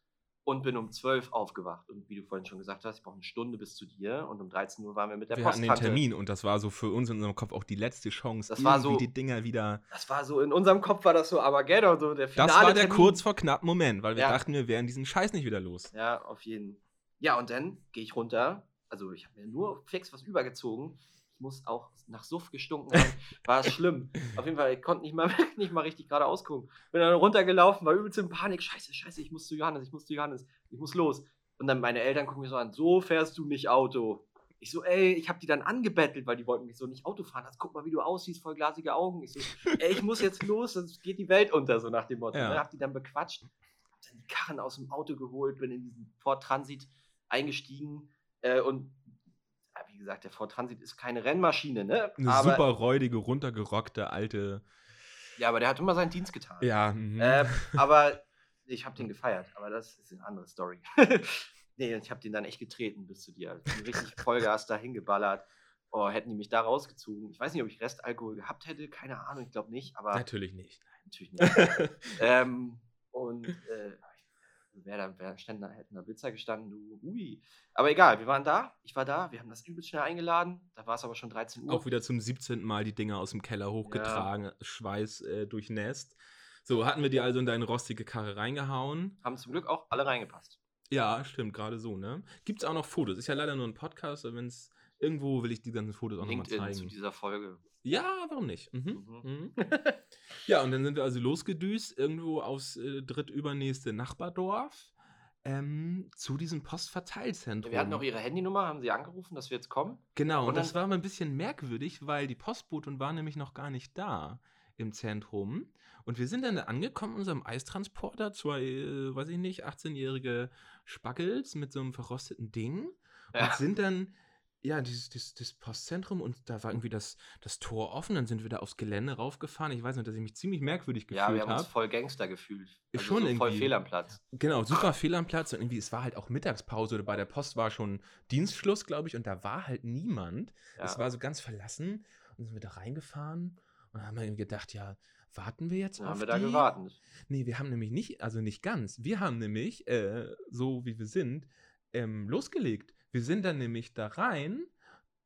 und bin um 12 aufgewacht. Und wie du vorhin schon gesagt hast, ich brauche eine Stunde bis zu dir und um 13 Uhr waren wir mit der Wir hatten den. Termin und das war so für uns in unserem Kopf auch die letzte Chance, Das war so- die Dinger wieder. Das war so, in unserem Kopf war das so Armageddon, so der finale Das war der Termin. kurz vor knapp Moment, weil wir Ja. dachten, wir wären diesen Scheiß nicht wieder los. Ja, auf jeden. Ja, und dann gehe ich runter. Also ich habe mir nur fix was übergezogen. Ich muss auch nach Suff gestunken haben. War es schlimm. Auf jeden Fall, ich konnte nicht mal, [LAUGHS] nicht mal richtig gerade ausgucken. Bin dann runtergelaufen, war übelst in Panik. Scheiße, scheiße, ich muss zu Johannes, ich muss zu Johannes, ich muss los. Und dann meine Eltern gucken mir so an, so fährst du nicht Auto. Ich so, ey, ich habe die dann angebettelt, weil die wollten mich so nicht Auto fahren. Also, guck mal, wie du aussiehst, voll glasige Augen. Ich so, ey, ich muss jetzt los, sonst geht die Welt unter, so nach dem Motto. Ja. Ne? Hab die dann bequatscht, hab dann die Karren aus dem Auto geholt, bin in diesen Ford Transit eingestiegen äh, und wie gesagt, der Ford Transit ist keine Rennmaschine, ne? Eine aber, super räudige, runtergerockte alte. Ja, aber der hat immer seinen Dienst getan. Ja. Äh, [LAUGHS] aber ich habe den gefeiert, aber das ist eine andere Story. [LAUGHS] nee, ich habe den dann echt getreten bis zu dir. Ich bin richtig [LAUGHS] Vollgas dahin geballert. Oh, hätten die mich da rausgezogen. Ich weiß nicht, ob ich Restalkohol gehabt hätte, keine Ahnung, ich glaube nicht, aber natürlich nicht. natürlich nicht. ähm, und äh, wer da, wer stand da, hätten da Blitzer gestanden, du, ui. Aber egal, wir waren da, ich war da, wir haben das übelst schnell eingeladen, da war es aber schon 13 Uhr. Auch wieder zum 17. Mal die Dinger aus dem Keller hochgetragen, Schweiß äh, durchnässt. So, hatten wir die also in deine rostige Karre reingehauen. Haben zum Glück auch alle reingepasst. Ja, stimmt, gerade so, ne? Gibt es auch noch Fotos? Ist ja leider nur ein Podcast, aber wenn es irgendwo will ich die ganzen Fotos auch nochmal LinkedIn zu zeigen. dieser Folge. Ja, warum nicht? Mhm. Mhm. Mhm. [LAUGHS] Ja, und dann sind wir also losgedüst, irgendwo aufs äh, drittübernächste Nachbardorf. ähm, zu diesem Postverteilzentrum. Wir hatten auch ihre Handynummer, haben sie angerufen, dass wir jetzt kommen. Genau, und Und das war mal ein bisschen merkwürdig, weil die Postbotin war nämlich noch gar nicht da im Zentrum. Und wir sind dann angekommen in unserem Eistransporter, zwei, äh, weiß ich nicht, 18-jährige Spackels mit so einem verrosteten Ding. Und Ja. sind dann, ja, dieses, dieses, dieses Postzentrum und da war irgendwie das, das Tor offen. Dann sind wir da aufs Gelände raufgefahren. Ich weiß nicht, dass ich mich ziemlich merkwürdig Ja, wir gefühlt haben uns habe. voll Gangster gefühlt. Also Schon so voll irgendwie. fehl am Platz. Genau, super fehl am Platz und irgendwie, es war halt auch Mittagspause oder bei der Post war schon Dienstschluss, glaube ich, und da war halt niemand. Ja. Es war so ganz verlassen und sind wir da reingefahren und haben irgendwie gedacht, ja, warten wir jetzt Dann auf haben wir da die? gewartet. Nee, wir haben nämlich nicht, also nicht ganz. Wir haben nämlich, äh, so wie wir sind, ähm, losgelegt. Wir sind dann nämlich da rein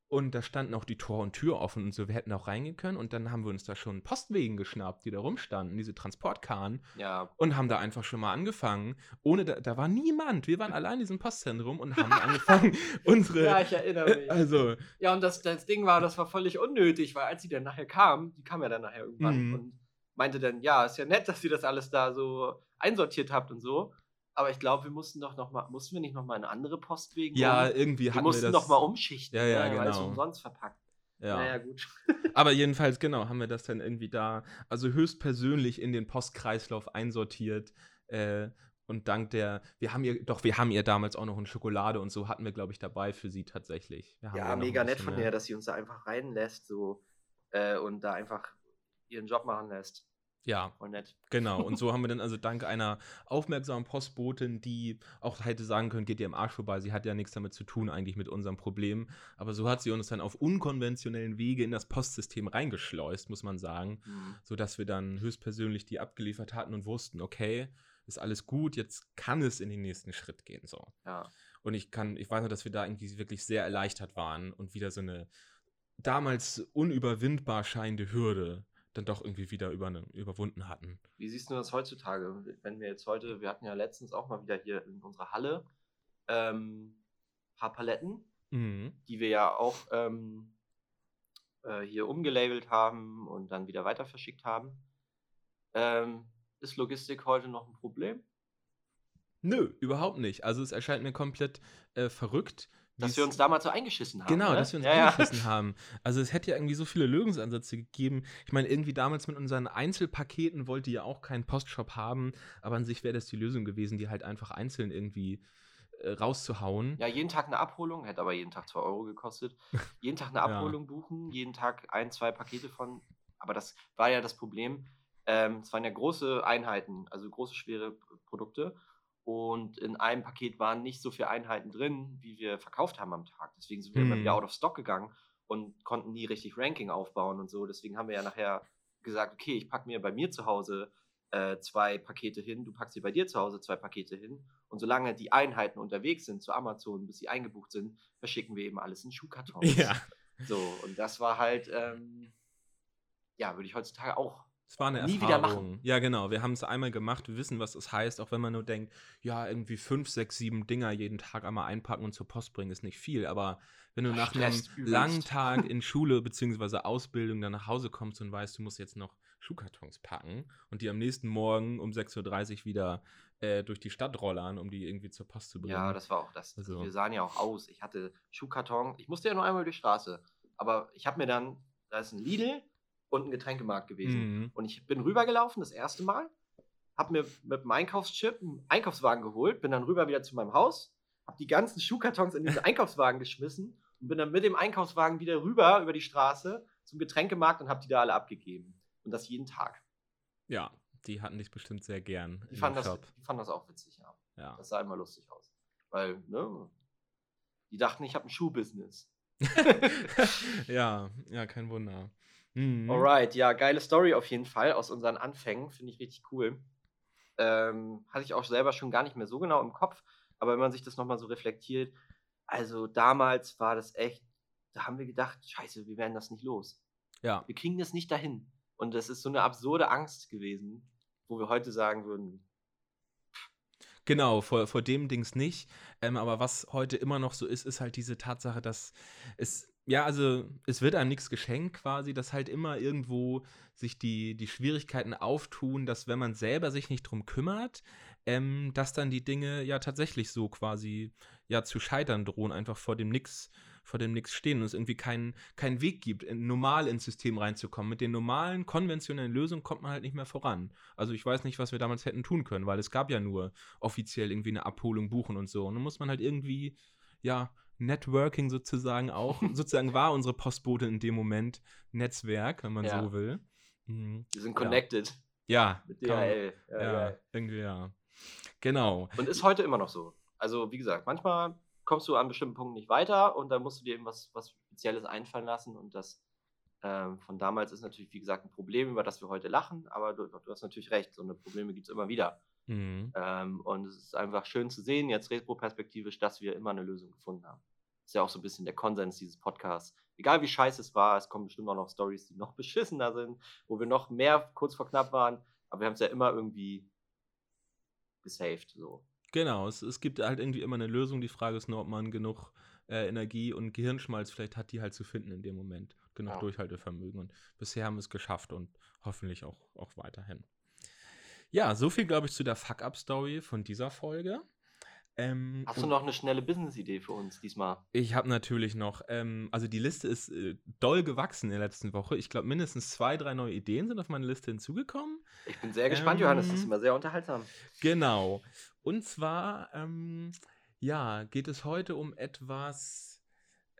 und da standen auch die Tor und Tür offen und so, wir hätten auch reingehen können und dann haben wir uns da schon Postwegen geschnappt, die da rumstanden, diese Transportkahn Ja, und haben da einfach schon mal angefangen. Ohne, da, da war niemand. Wir waren allein in diesem Postzentrum und haben [LAUGHS] angefangen, unsere. ja ich erinnere mich. also, Ja, und das, das Ding war, das war völlig unnötig, weil als sie dann nachher kam, die kam ja dann nachher irgendwann Mhm. und meinte dann, ja, ist ja nett, dass ihr das alles da so einsortiert habt und so. Aber ich glaube, wir mussten doch noch mal, mussten wir nicht noch mal eine andere Postwegen ja, um? irgendwie wir hatten mussten wir das. noch mal umschichten. Ja, ja, ne, Weil es genau. umsonst verpackt. ja. Naja, gut. [LAUGHS] Aber jedenfalls, genau, haben wir das dann irgendwie da, also höchstpersönlich in den Postkreislauf einsortiert. Äh, und dank der, wir haben ihr, doch, wir haben ihr damals auch noch eine Schokolade und so hatten wir, glaube ich, dabei für sie tatsächlich. Wir Ja, mega nett von ihr, dass sie uns da einfach reinlässt so äh, und da einfach ihren Job machen lässt. Ja, Voll nett. Genau, und so [LAUGHS] haben wir dann also dank einer aufmerksamen Postbotin, die auch hätte sagen können, geht ihr im Arsch vorbei, sie hat ja nichts damit zu tun eigentlich mit unserem Problem, aber so hat sie uns dann auf unkonventionellen Wege in das Postsystem reingeschleust, muss man sagen, Mhm. sodass wir dann höchstpersönlich die abgeliefert hatten und wussten, okay, ist alles gut, jetzt kann es in den nächsten Schritt gehen, so. Ja. Und ich kann, ich weiß noch, dass wir da irgendwie wirklich sehr erleichtert waren und wieder so eine damals unüberwindbar scheinende Hürde dann doch irgendwie wieder über, überwunden hatten. Wie siehst du das heutzutage? Wenn wir jetzt heute, wir hatten ja letztens auch mal wieder hier in unserer Halle ähm, paar Paletten, Mhm. die wir ja auch ähm, äh, hier umgelabelt haben und dann wieder weiter verschickt haben. Ähm, ist Logistik heute noch ein Problem? Nö, überhaupt nicht. Also es erscheint mir komplett äh, verrückt. Dass wir uns damals so eingeschissen haben. Genau, ne? dass wir uns ja, ja. eingeschissen [LAUGHS] haben. Also es hätte ja irgendwie so viele Lösungsansätze gegeben. Ich meine, irgendwie damals mit unseren Einzelpaketen wollte ja auch keinen Postshop haben, aber an sich wäre das die Lösung gewesen, die halt einfach einzeln irgendwie äh, rauszuhauen. Ja, jeden Tag eine Abholung, hätte aber jeden Tag 2 Euro gekostet. Jeden Tag eine [LAUGHS] Ja. Abholung buchen, jeden Tag ein, zwei Pakete von. Aber das war ja das Problem. Ähm, es waren ja große Einheiten, also große, schwere Produkte. Und in einem Paket waren nicht so viele Einheiten drin, wie wir verkauft haben am Tag. Deswegen sind wir immer Hm. wieder out of stock gegangen und konnten nie richtig Ranking aufbauen und so. Deswegen haben wir ja nachher gesagt, okay, ich packe mir bei mir zu Hause äh, zwei Pakete hin, du packst dir bei dir zu Hause zwei Pakete hin. Und solange die Einheiten unterwegs sind zu Amazon, bis sie eingebucht sind, verschicken wir eben alles in Schuhkartons. [LAUGHS] Ja, So, und das war halt, ähm, ja, würde ich heutzutage auch. Es war eine Nie wieder Erfahrung. Ja, genau. Wir haben es einmal gemacht, wir wissen, was es heißt, auch wenn man nur denkt, ja, irgendwie fünf, sechs, sieben Dinger jeden Tag einmal einpacken und zur Post bringen, ist nicht viel. Aber wenn du Das nach einem langen [LAUGHS] Tag in Schule bzw. Ausbildung dann nach Hause kommst und weißt, du musst jetzt noch Schuhkartons packen und die am nächsten Morgen um 6.30 Uhr wieder äh, durch die Stadt rollern, um die irgendwie zur Post zu bringen. Ja, das war auch das. Also- Wir sahen ja auch aus. Ich hatte Schuhkarton. Ich musste ja nur einmal durch die Straße. Aber ich habe mir dann, da ist ein Lidl und ein Getränkemarkt gewesen. Mhm. Und ich bin rübergelaufen das erste Mal, habe mir mit dem Einkaufschip einen Einkaufswagen geholt, bin dann rüber wieder zu meinem Haus, habe die ganzen Schuhkartons in diesen [LAUGHS] Einkaufswagen geschmissen und bin dann mit dem Einkaufswagen wieder rüber über die Straße zum Getränkemarkt und habe die da alle abgegeben. Und das jeden Tag. ja, die hatten dich bestimmt sehr gern Die im fanden, das, die fanden das auch witzig, ja. Ja. Das sah immer lustig aus. Weil, ne? Die dachten, ich habe ein Schuhbusiness. [LAUGHS] ja, ja, kein Wunder. Mhm. Alright, ja, geile Story auf jeden Fall aus unseren Anfängen. Finde ich richtig cool. Ähm, hatte ich auch selber schon gar nicht mehr so genau im Kopf. Aber wenn man sich das nochmal so reflektiert, also damals war das echt, da haben wir gedacht, scheiße, wir werden das nicht los. Ja, Wir kriegen das nicht dahin. Und das ist so eine absurde Angst gewesen, wo wir heute sagen würden, Genau, vor, vor dem Dings nicht. Ähm, aber was heute immer noch so ist, ist halt diese Tatsache, dass es ja, also es wird einem nichts geschenkt quasi, dass halt immer irgendwo sich die, die Schwierigkeiten auftun, dass wenn man selber sich nicht drum kümmert, ähm, dass dann die Dinge ja tatsächlich so quasi ja zu scheitern drohen, einfach vor dem Nix, vor dem Nix stehen und es irgendwie keinen keinen Weg gibt, normal ins System reinzukommen. Mit den normalen, konventionellen Lösungen kommt man halt nicht mehr voran. Also ich weiß nicht, was wir damals hätten tun können, weil es gab ja nur offiziell irgendwie eine Abholung buchen und so. Und dann muss man halt irgendwie, ja, Networking sozusagen auch, [LAUGHS] sozusagen war unsere Postbote in dem Moment Netzwerk, wenn man Ja. so will. Mhm. Wir sind Ja. connected Ja, mit. DHL. Ja, Ja, geil. irgendwie ja. Genau. Und ist heute immer noch so. Also, wie gesagt, manchmal kommst du an bestimmten Punkten nicht weiter und dann musst du dir eben was, was Spezielles einfallen lassen. Und das ähm, von damals ist natürlich, wie gesagt, ein Problem, über das wir heute lachen. Aber du, du hast natürlich recht, so eine Probleme gibt es immer wieder. Mhm. Ähm, und es ist einfach schön zu sehen, jetzt retroperspektivisch, dass wir immer eine Lösung gefunden haben. Ist ja auch so ein bisschen der Konsens dieses Podcasts. Egal wie scheiße es war, es kommen bestimmt auch noch Stories, die noch [LAUGHS] beschissener sind, wo wir noch mehr kurz vor knapp waren. Aber wir haben es ja immer irgendwie gesaved. So. Genau, es, es gibt halt irgendwie immer eine Lösung. Die Frage ist nur, ob man genug äh, Energie und Gehirnschmalz vielleicht hat, die halt zu finden in dem Moment. Genug Ja. Durchhaltevermögen. Und bisher haben wir es geschafft und hoffentlich auch, auch weiterhin. Ja, so viel, glaube ich, zu der Fuck-Up-Story von dieser Folge. Ähm, Hast du noch eine schnelle Business-Idee für uns diesmal? Ich habe natürlich noch, ähm, also die Liste ist äh, doll gewachsen in der letzten Woche. Ich glaube, mindestens zwei, drei neue Ideen sind auf meine Liste hinzugekommen. Ich bin sehr gespannt, Johannes. Das ist Ähm, immer sehr unterhaltsam. Genau. Und zwar, ähm, ja, geht es heute um etwas,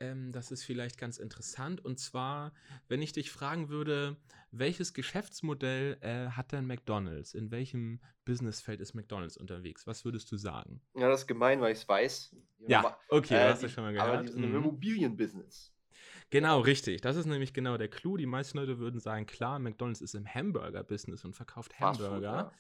ähm, das ist vielleicht ganz interessant. Und zwar, wenn ich dich fragen würde, welches Geschäftsmodell äh, hat denn McDonald's? In welchem Businessfeld ist McDonald's unterwegs? Was würdest du sagen? Ja, das ist gemein, weil ich es weiß. Ja, okay, Äh, du hast ja schon mal Aber gehört. die sind im Mhm. Immobilienbusiness. Genau, richtig. Das ist nämlich genau der Clou. Die meisten Leute würden sagen, klar, McDonald's ist im Hamburger-Business und verkauft Fast Food, Hamburger. ja.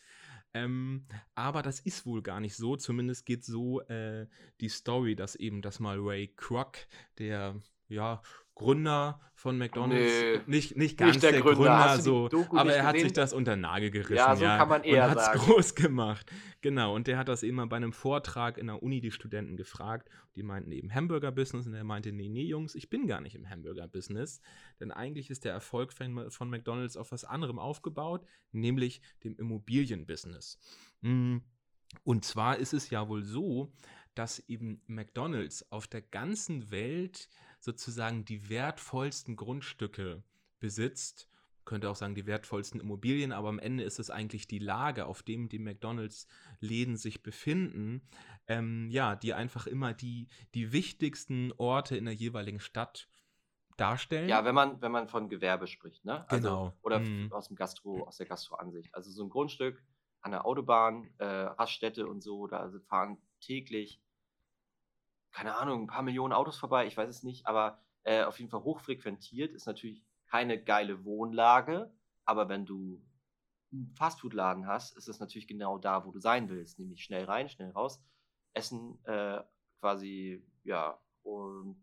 Ähm, aber das ist wohl gar nicht so. Zumindest geht so äh, die Story, dass eben das mal Ray Kroc, der ja, Gründer von McDonald's, Nee, nicht, nicht ganz der der, Gründer. Gründer, so, aber nicht er hat gesehen? sich das unter den Nagel gerissen. Ja, so kann man eher und hat's sagen. groß gemacht. Genau, und der hat das eben mal bei einem Vortrag in der Uni die Studenten gefragt. Die meinten eben Hamburger-Business und er meinte, nee, nee, Jungs, ich bin gar nicht im Hamburger-Business. Denn eigentlich ist der Erfolg von, von McDonald's auf was anderem aufgebaut, nämlich dem Immobilien-Business. Mm, Und zwar ist es ja wohl so, dass eben McDonald's auf der ganzen Welt sozusagen die wertvollsten Grundstücke besitzt. Könnte auch sagen, die wertvollsten Immobilien, aber am Ende ist es eigentlich die Lage, auf dem die McDonalds-Läden sich befinden, ähm, ja, die einfach immer die, die wichtigsten Orte in der jeweiligen Stadt darstellen. Ja, wenn man, wenn man von Gewerbe spricht, ne? Also, Genau. Oder Mhm. aus dem Gastro, aus der Gastro-Ansicht. Also so ein Grundstück an der Autobahn, äh, Raststätte und so, da fahren täglich, keine Ahnung, ein paar Millionen Autos vorbei, ich weiß es nicht, aber äh, auf jeden Fall hochfrequentiert, ist natürlich keine geile Wohnlage, aber wenn du einen Fastfood-Laden hast, ist es natürlich genau da, wo du sein willst, nämlich schnell rein, schnell raus, essen äh, quasi, ja, und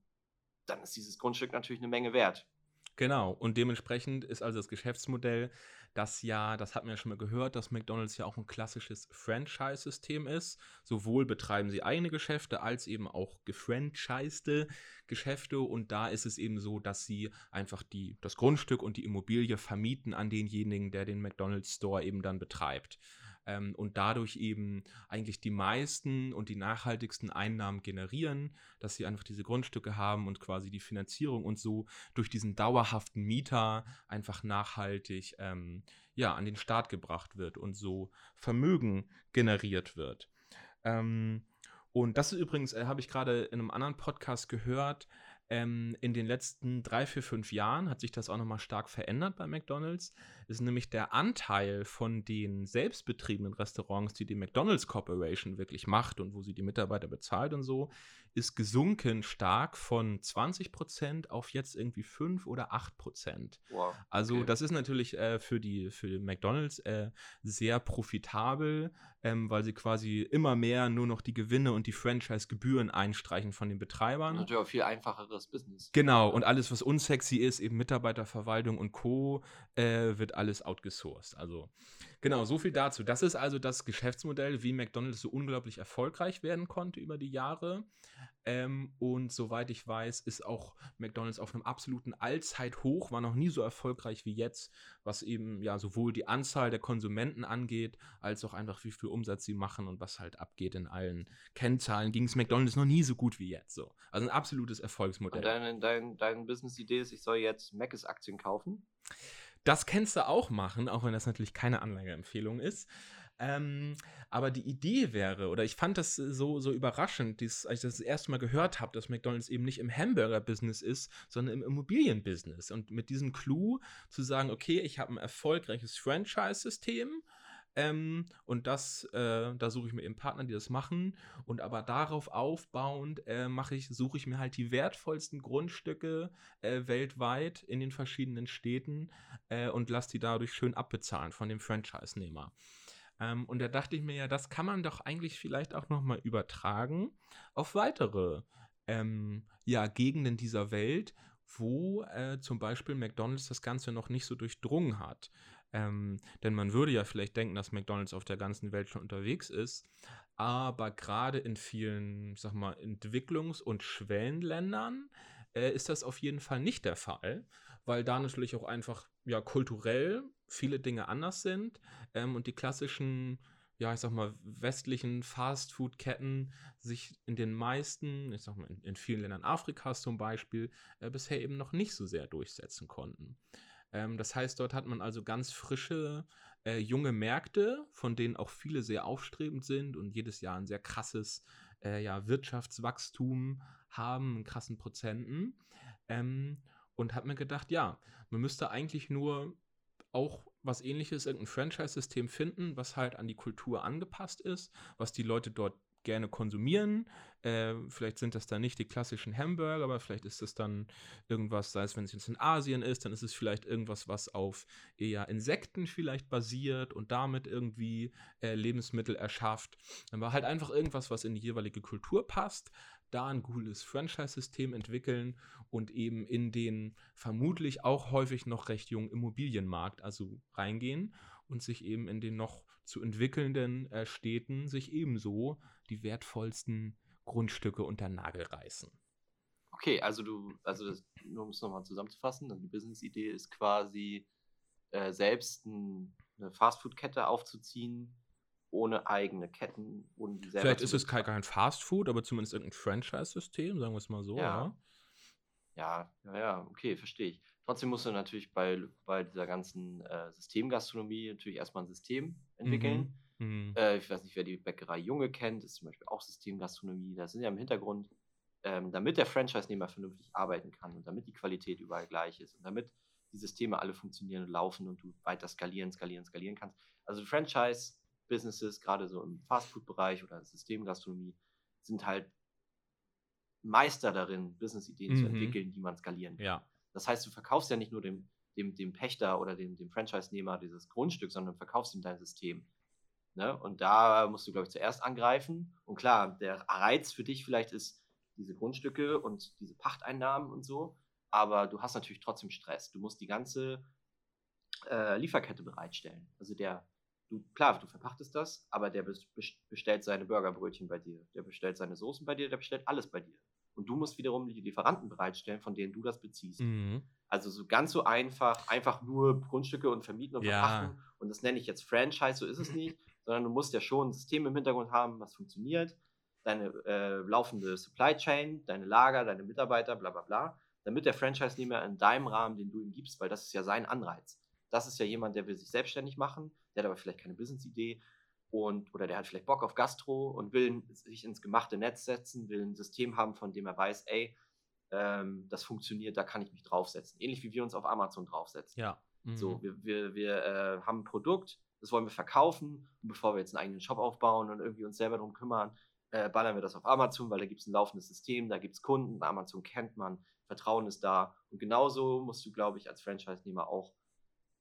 dann ist dieses Grundstück natürlich eine Menge wert. Genau, und dementsprechend ist also das Geschäftsmodell, das ja, das hat man ja schon mal gehört, dass McDonald's ja auch ein klassisches Franchise-System ist. Sowohl betreiben sie eigene Geschäfte als eben auch gefranchisede Geschäfte und da ist es eben so, dass sie einfach die, das Grundstück und die Immobilie vermieten an denjenigen, der den McDonald's Store eben dann betreibt. Ähm, und dadurch eben eigentlich die meisten und die nachhaltigsten Einnahmen generieren, dass sie einfach diese Grundstücke haben und quasi die Finanzierung und so durch diesen dauerhaften Mieter einfach nachhaltig ähm, ja, an den Start gebracht wird und so Vermögen generiert wird. Ähm, und das ist übrigens, äh, habe ich gerade in einem anderen Podcast gehört, ähm, in den letzten drei, vier, fünf Jahren hat sich das auch nochmal stark verändert bei McDonald's. Ist nämlich der Anteil von den selbstbetriebenen Restaurants, die die McDonald's Corporation wirklich macht und wo sie die Mitarbeiter bezahlt und so, ist gesunken stark von 20% auf jetzt irgendwie 5 oder 8%. Wow. Also okay. das ist natürlich äh, für die für McDonald's äh, sehr profitabel, ähm, weil sie quasi immer mehr nur noch die Gewinne und die Franchise-Gebühren einstreichen von den Betreibern. natürlich auch viel einfacheres Business. Genau, und alles, was unsexy ist, eben Mitarbeiterverwaltung und Co., äh, wird alles outgesourced. Also genau, so viel dazu. Das ist also das Geschäftsmodell, wie McDonald's so unglaublich erfolgreich werden konnte über die Jahre. Ähm, und soweit ich weiß, ist auch McDonald's auf einem absoluten Allzeithoch, war noch nie so erfolgreich wie jetzt, was eben ja sowohl die Anzahl der Konsumenten angeht, als auch einfach wie viel Umsatz sie machen und was halt abgeht in allen Kennzahlen. Ging es McDonald's noch nie so gut wie jetzt. So. Also ein absolutes Erfolgsmodell. Und deine, dein, deine Business-Idee ist, ich soll jetzt Mc's-Aktien kaufen? Das kannst du auch machen, auch wenn das natürlich keine Anlageempfehlung ist. Ähm, aber die Idee wäre, oder ich fand das so, so überraschend, dies, als ich das, das erste Mal gehört habe, dass McDonalds eben nicht im Hamburger-Business ist, sondern im Immobilien-Business. Und mit diesem Clou zu sagen, okay, ich habe ein erfolgreiches Franchise-System. Ähm, und das, äh, da suche ich mir eben Partner, die das machen. Und aber darauf aufbauend äh, mache ich, suche ich mir halt die wertvollsten Grundstücke äh, weltweit in den verschiedenen Städten äh, und lasse die dadurch schön abbezahlen von dem Franchise-Nehmer. Ähm, und da dachte ich mir ja, das kann man doch eigentlich vielleicht auch nochmal übertragen auf weitere ähm, ja, Gegenden dieser Welt, wo äh, zum Beispiel McDonald's das Ganze noch nicht so durchdrungen hat. Ähm, denn man würde ja vielleicht denken, dass McDonald's auf der ganzen Welt schon unterwegs ist, aber gerade in vielen, sag mal, Entwicklungs- und Schwellenländern äh, ist das auf jeden Fall nicht der Fall, weil da natürlich auch einfach ja kulturell viele Dinge anders sind ähm, und die klassischen, ja, ich sag mal, westlichen Fastfood-Ketten sich in den meisten, ich sag mal, in, in vielen Ländern Afrikas zum Beispiel, äh, bisher eben noch nicht so sehr durchsetzen konnten. Ähm, das heißt, dort hat man also ganz frische, äh, junge Märkte, von denen auch viele sehr aufstrebend sind und jedes Jahr ein sehr krasses äh, ja, Wirtschaftswachstum haben, in krassen Prozenten. Ähm, und habe mir gedacht, ja, man müsste eigentlich nur auch was ähnliches, irgendein Franchise-System finden, was halt an die Kultur angepasst ist, was die Leute dort gerne konsumieren. Äh, vielleicht sind das dann nicht die klassischen Hamburger, aber vielleicht ist das dann irgendwas, sei es, wenn es jetzt in Asien ist, dann ist es vielleicht irgendwas, was auf eher Insekten vielleicht basiert und damit irgendwie äh, Lebensmittel erschafft. Aber halt einfach irgendwas, was in die jeweilige Kultur passt, da ein cooles Franchise-System entwickeln und eben in den vermutlich auch häufig noch recht jungen Immobilienmarkt also reingehen und sich eben in den noch zu entwickelnden äh, Städten sich ebenso die wertvollsten Grundstücke unter Nagel reißen. Okay, also du, also das, nur um es nochmal zusammenzufassen, die Business-Idee ist quasi äh, selbst ein, eine Fastfood-Kette aufzuziehen, ohne eigene Ketten. Ohne Vielleicht ist es kein, kein Fast Food, aber zumindest irgendein Franchise-System, sagen wir es mal so. Ja. ja. ja, ja, okay, verstehe ich. Trotzdem musst du natürlich bei, bei dieser ganzen äh, Systemgastronomie natürlich erstmal ein System entwickeln. Mhm. Mhm. Äh, ich weiß nicht, wer die Bäckerei Junge kennt, ist zum Beispiel auch Systemgastronomie. Da sind ja im Hintergrund, ähm, damit der Franchise-Nehmer vernünftig arbeiten kann und damit die Qualität überall gleich ist und damit die Systeme alle funktionieren und laufen und du weiter skalieren, skalieren, skalieren kannst. Also Franchise Businesses, gerade so im Fastfood-Bereich oder Systemgastronomie, sind halt Meister darin, Business-Ideen mhm. zu entwickeln, die man skalieren kann. Ja. Das heißt, du verkaufst ja nicht nur dem, dem, dem Pächter oder dem, dem Franchise-Nehmer dieses Grundstück, sondern verkaufst ihm dein System. Ne? Und da musst du, glaube ich, zuerst angreifen. Und klar, der Reiz für dich vielleicht ist diese Grundstücke und diese Pachteinnahmen und so. Aber du hast natürlich trotzdem Stress. Du musst die ganze äh, Lieferkette bereitstellen. Also der, du, klar, du verpachtest das, aber der bestellt seine Burgerbrötchen bei dir, der bestellt seine Soßen bei dir, der bestellt alles bei dir. Und du musst wiederum die Lieferanten bereitstellen, von denen du das beziehst. Mhm. Also so ganz so einfach, einfach nur Grundstücke und vermieten und ja. verpachten. Und das nenne ich jetzt Franchise, so ist es nicht, [LAUGHS] sondern du musst ja schon ein System im Hintergrund haben, was funktioniert. Deine äh, laufende Supply Chain, deine Lager, deine Mitarbeiter, bla bla bla, damit der Franchise-Nehmer in deinem Rahmen, den du ihm gibst, weil das ist ja sein Anreiz. Das ist ja jemand, der will sich selbstständig machen, der hat aber vielleicht keine Business-Idee und oder der hat vielleicht Bock auf Gastro und will sich ins gemachte Netz setzen, will ein System haben, von dem er weiß, ey, ähm, das funktioniert, da kann ich mich draufsetzen. Ähnlich wie wir uns auf Amazon draufsetzen. Ja. Mhm. So, wir, wir, wir äh, haben ein Produkt, das wollen wir verkaufen und bevor wir jetzt einen eigenen Shop aufbauen und irgendwie uns selber darum kümmern, äh, ballern wir das auf Amazon, weil da gibt es ein laufendes System, da gibt es Kunden, Amazon kennt man, Vertrauen ist da. Und genauso musst du, glaube ich, als Franchise-Nehmer auch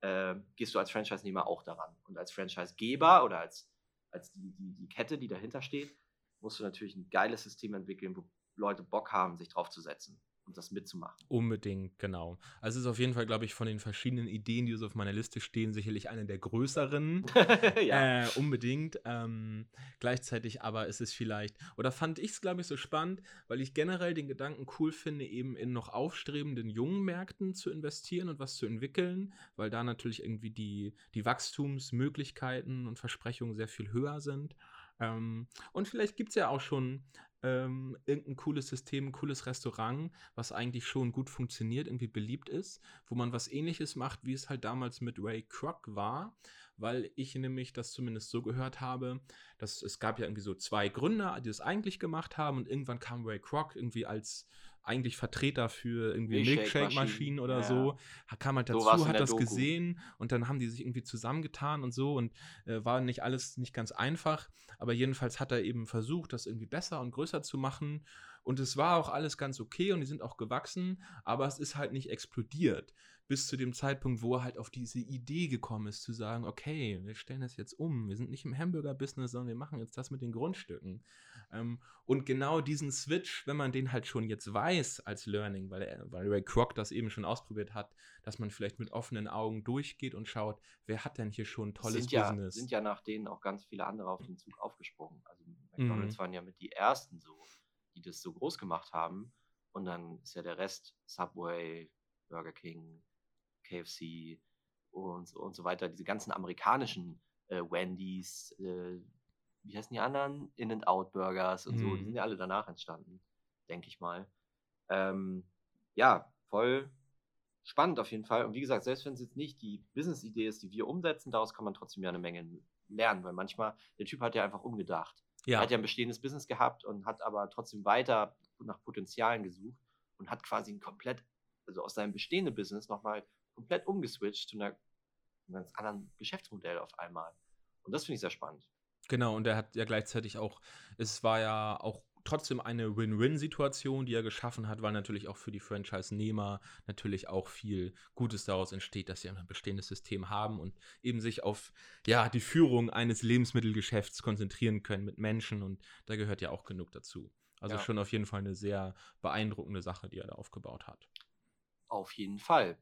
äh, gehst du als Franchise-Nehmer auch daran. Und als Franchise-Geber oder als, als die, die, die Kette, die dahinter steht, musst du natürlich ein geiles System entwickeln, wo Leute Bock haben, sich drauf zu setzen. Und das mitzumachen. Unbedingt, genau. Also es ist auf jeden Fall, glaube ich, von den verschiedenen Ideen, die so auf meiner Liste stehen, sicherlich eine der größeren. [LAUGHS] ja. Äh, unbedingt. Ähm, gleichzeitig aber ist es vielleicht, oder fand ich es, glaube ich, so spannend, weil ich generell den Gedanken cool finde, eben in noch aufstrebenden jungen Märkten zu investieren und was zu entwickeln, weil da natürlich irgendwie die, die Wachstumsmöglichkeiten und Versprechungen sehr viel höher sind. Ähm, und vielleicht gibt es ja auch schon ähm, irgendein cooles System, ein cooles Restaurant, was eigentlich schon gut funktioniert, irgendwie beliebt ist, wo man was ähnliches macht, wie es halt damals mit Ray Kroc war, weil ich nämlich das zumindest so gehört habe, dass es gab ja irgendwie so zwei Gründer, die es eigentlich gemacht haben und irgendwann kam Ray Kroc irgendwie als eigentlich Vertreter für irgendwie Milkshake-Maschinen oder ja. so, kam halt dazu, so hat das Doku. gesehen und dann haben die sich irgendwie zusammengetan und so und äh, war nicht alles nicht ganz einfach, aber jedenfalls hat er eben versucht, das irgendwie besser und größer zu machen und es war auch alles ganz okay und die sind auch gewachsen, aber es ist halt nicht explodiert bis zu dem Zeitpunkt, wo er halt auf diese Idee gekommen ist, zu sagen, okay, wir stellen das jetzt um. Wir sind nicht im Hamburger-Business, sondern wir machen jetzt das mit den Grundstücken. Ähm, und genau diesen Switch, wenn man den halt schon jetzt weiß als Learning, weil, er, weil Ray Kroc das eben schon ausprobiert hat, dass man vielleicht mit offenen Augen durchgeht und schaut, wer hat denn hier schon ein tolles sind ja, Business. sind ja nach denen auch ganz viele andere auf den Zug aufgesprungen. Also McDonalds mhm. waren ja mit die ersten so, die das so groß gemacht haben. Und dann ist ja der Rest Subway, Burger King, KFC und, und so weiter, diese ganzen amerikanischen äh, Wendy's, äh, wie heißen die anderen? In-N-Out-Burgers und mm. so, die sind mhm. ja alle danach entstanden, denke ich mal. Ähm, ja, voll spannend auf jeden Fall. Und wie gesagt, selbst wenn es jetzt nicht die Business-Idee ist, die wir umsetzen, daraus kann man trotzdem ja eine Menge lernen, weil manchmal, der Typ hat ja einfach umgedacht. Ja. Er hat ja ein bestehendes Business gehabt und hat aber trotzdem weiter nach Potenzialen gesucht und hat quasi ein komplett, also aus seinem bestehenden Business nochmal komplett umgeswitcht zu einer, einem ganz anderen Geschäftsmodell auf einmal. Und das finde ich sehr spannend. Genau, und er hat ja gleichzeitig auch, es war ja auch trotzdem eine Win-Win-Situation, die er geschaffen hat, weil natürlich auch für die Franchise-Nehmer natürlich auch viel Gutes daraus entsteht, dass sie ein bestehendes System haben und eben sich auf ja, die Führung eines Lebensmittelgeschäfts konzentrieren können mit Menschen und da gehört ja auch genug dazu. Also ja. schon auf jeden Fall eine sehr beeindruckende Sache, die er da aufgebaut hat. Auf jeden Fall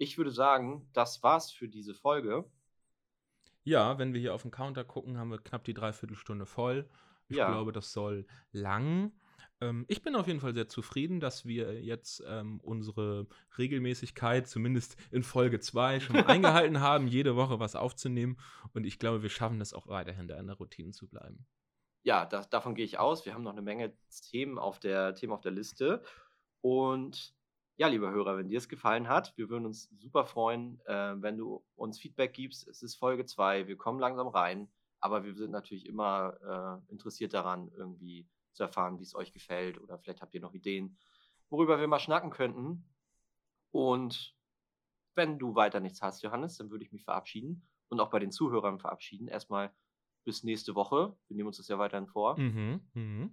ich würde sagen, das war's für diese Folge. Ja, wenn wir hier auf den Counter gucken, haben wir knapp die Dreiviertelstunde voll. Ich ja. glaube, das soll lang. Ähm, ich bin auf jeden Fall sehr zufrieden, dass wir jetzt ähm, unsere Regelmäßigkeit, zumindest in Folge 2, schon [LAUGHS] eingehalten haben, jede Woche was aufzunehmen. Und ich glaube, wir schaffen das auch weiterhin, da in der Routine zu bleiben. Ja, das, davon gehe ich aus. Wir haben noch eine Menge Themen auf der, Themen auf der Liste. Und ja, lieber Hörer, wenn dir es gefallen hat, wir würden uns super freuen, äh, wenn du uns Feedback gibst. Es ist Folge 2, wir kommen langsam rein, aber wir sind natürlich immer äh, interessiert daran, irgendwie zu erfahren, wie es euch gefällt oder vielleicht habt ihr noch Ideen, worüber wir mal schnacken könnten. Und wenn du weiter nichts hast, Johannes, dann würde ich mich verabschieden und auch bei den Zuhörern verabschieden. Erstmal bis nächste Woche. Wir nehmen uns das ja weiterhin vor. Mhm, mh.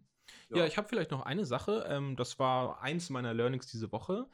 Ja, ja ich habe vielleicht noch eine Sache. Ähm, das war eins meiner Learnings diese Woche.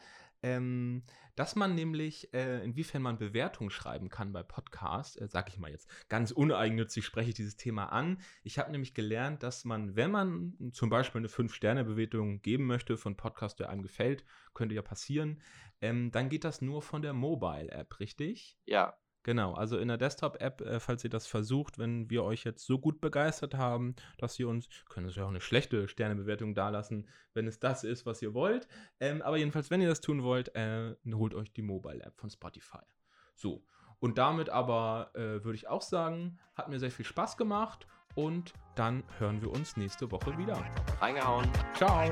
Ähm, dass man nämlich, äh, inwiefern man Bewertungen schreiben kann bei Podcasts, äh, sag ich mal jetzt, ganz uneigennützig spreche ich dieses Thema an. Ich habe nämlich gelernt, dass man, wenn man zum Beispiel eine 5-Sterne-Bewertung geben möchte von Podcast, der einem gefällt, könnte ja passieren, ähm, dann geht das nur von der Mobile-App, richtig? Ja, Genau, also in der Desktop-App, äh, falls ihr das versucht, wenn wir euch jetzt so gut begeistert haben, dass ihr uns, können es ja auch eine schlechte Sternebewertung dalassen, wenn es das ist, was ihr wollt. Ähm, aber jedenfalls, wenn ihr das tun wollt, äh, holt euch die Mobile-App von Spotify. So, und damit aber äh, würde ich auch sagen, hat mir sehr viel Spaß gemacht und dann hören wir uns nächste Woche wieder. Reingehauen. Ciao.